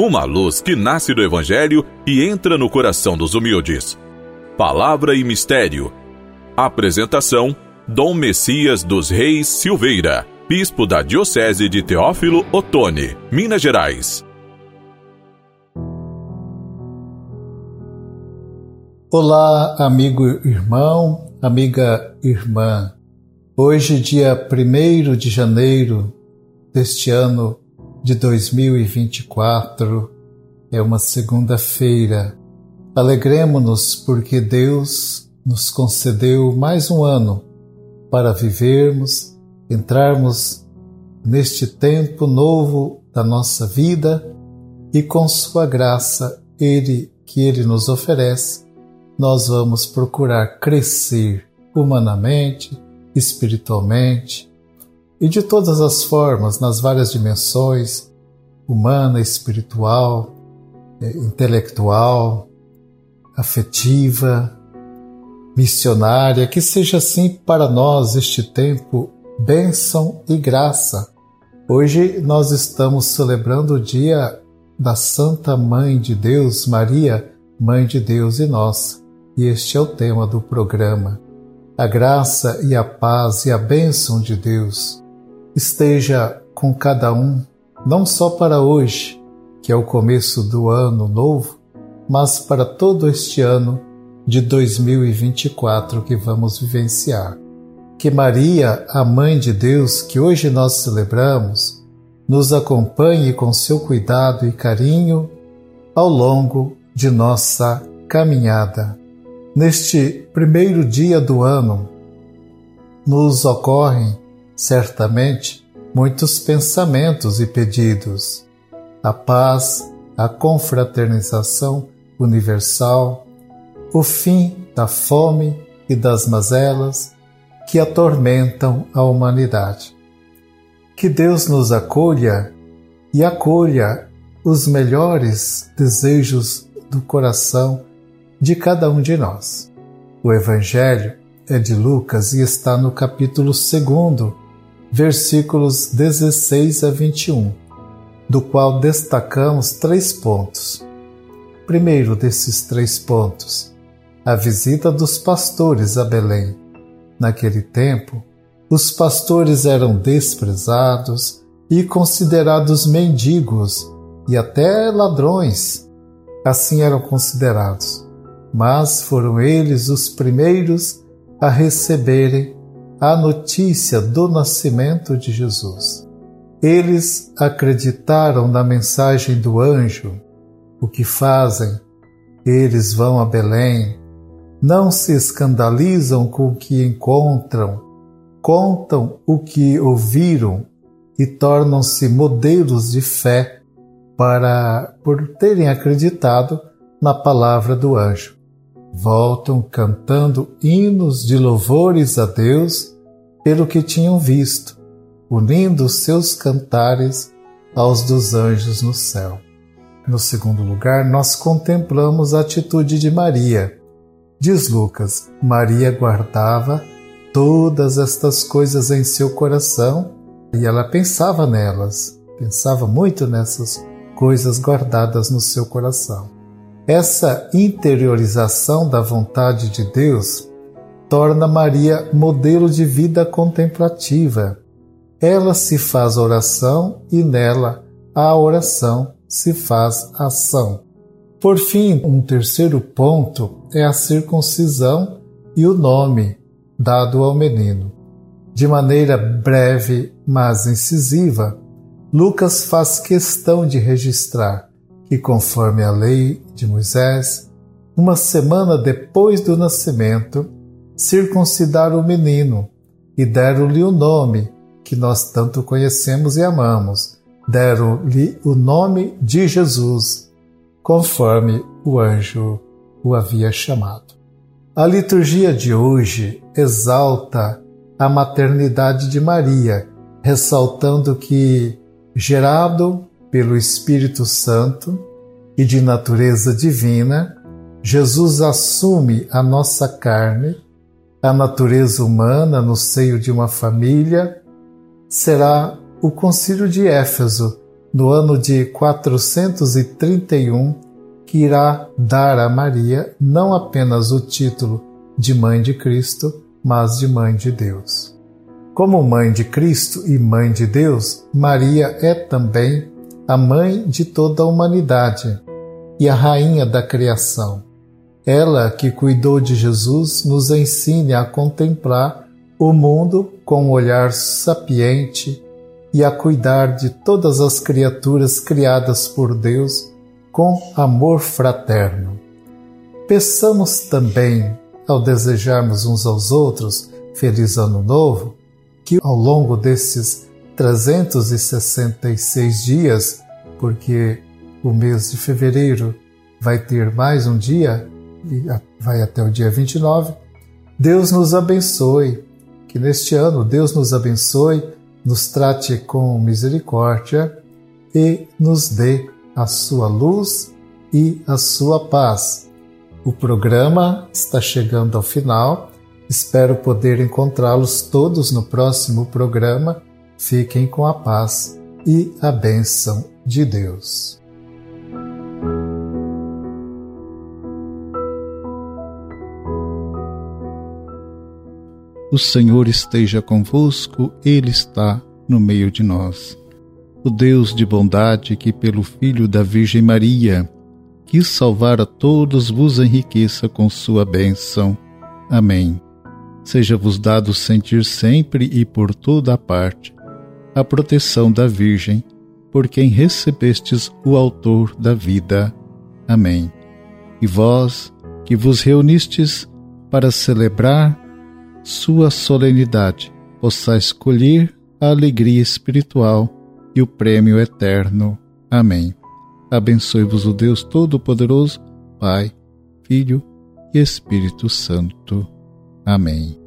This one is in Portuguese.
uma luz que nasce do Evangelho e entra no coração dos humildes. Palavra e Mistério. Apresentação: Dom Messias dos Reis Silveira, Bispo da Diocese de Teófilo Otoni, Minas Gerais. Olá, amigo irmão, amiga irmã. Hoje, dia 1 de janeiro deste ano de 2024. É uma segunda-feira. Alegremos-nos porque Deus nos concedeu mais um ano para vivermos, entrarmos neste tempo novo da nossa vida e com Sua graça, Ele que Ele nos oferece, nós vamos procurar crescer humanamente, espiritualmente, e de todas as formas, nas várias dimensões humana, espiritual, é, intelectual, afetiva, missionária, que seja assim para nós este tempo bênção e graça. Hoje nós estamos celebrando o dia da Santa Mãe de Deus, Maria, Mãe de Deus e nossa, e este é o tema do programa. A graça e a paz e a bênção de Deus esteja com cada um, não só para hoje, que é o começo do ano novo, mas para todo este ano de 2024 que vamos vivenciar. Que Maria, a Mãe de Deus, que hoje nós celebramos, nos acompanhe com seu cuidado e carinho ao longo de nossa caminhada. Neste primeiro dia do ano, nos ocorrem certamente muitos pensamentos e pedidos. A paz, a confraternização universal, o fim da fome e das mazelas que atormentam a humanidade. Que Deus nos acolha e acolha os melhores desejos do coração de cada um de nós. O Evangelho é de Lucas e está no capítulo 2 versículos 16 a 21, do qual destacamos três pontos. Primeiro desses três pontos, a visita dos pastores a Belém. Naquele tempo, os pastores eram desprezados e considerados mendigos e até ladrões. Assim eram considerados. Mas foram eles os primeiros a receberem a notícia do nascimento de Jesus. Eles acreditaram na mensagem do anjo. O que fazem? Eles vão a Belém, não se escandalizam com o que encontram, contam o que ouviram e tornam-se modelos de fé para por terem acreditado na palavra do anjo voltam cantando hinos de louvores a Deus pelo que tinham visto, unindo seus cantares aos dos anjos no céu. No segundo lugar, nós contemplamos a atitude de Maria. Diz Lucas: Maria guardava todas estas coisas em seu coração e ela pensava nelas, pensava muito nessas coisas guardadas no seu coração. Essa interiorização da vontade de Deus torna Maria modelo de vida contemplativa. Ela se faz oração e nela a oração se faz ação. Por fim, um terceiro ponto é a circuncisão e o nome dado ao menino. De maneira breve, mas incisiva, Lucas faz questão de registrar que, conforme a lei de Moisés, uma semana depois do nascimento, circuncidaram o menino e deram-lhe o nome que nós tanto conhecemos e amamos. Deram-lhe o nome de Jesus, conforme o anjo o havia chamado. A liturgia de hoje exalta a maternidade de Maria, ressaltando que, gerado pelo Espírito Santo e de natureza divina, Jesus assume a nossa carne, a natureza humana no seio de uma família, será o Concílio de Éfeso no ano de 431, que irá dar a Maria não apenas o título de Mãe de Cristo, mas de Mãe de Deus. Como Mãe de Cristo e Mãe de Deus, Maria é também a Mãe de toda a humanidade e a Rainha da criação. Ela que cuidou de Jesus nos ensina a contemplar o mundo com um olhar sapiente e a cuidar de todas as criaturas criadas por Deus com amor fraterno. Peçamos também, ao desejarmos uns aos outros Feliz Ano Novo, que ao longo desses 366 dias, porque o mês de fevereiro vai ter mais um dia, vai até o dia 29, Deus nos abençoe, que neste ano Deus nos abençoe nos trate com misericórdia e nos dê a sua luz e a sua paz. O programa está chegando ao final. Espero poder encontrá-los todos no próximo programa. Fiquem com a paz e a bênção de Deus. O Senhor esteja convosco, Ele está no meio de nós. O Deus de bondade, que pelo Filho da Virgem Maria quis salvar a todos, vos enriqueça com sua bênção. Amém. Seja-vos dado sentir sempre e por toda a parte a proteção da Virgem, por quem recebestes o Autor da vida. Amém. E vós, que vos reunistes para celebrar sua solenidade, possa escolher a alegria espiritual e o prêmio eterno. Amém. Abençoe-vos o Deus Todo-Poderoso, Pai, Filho e Espírito Santo. Amém.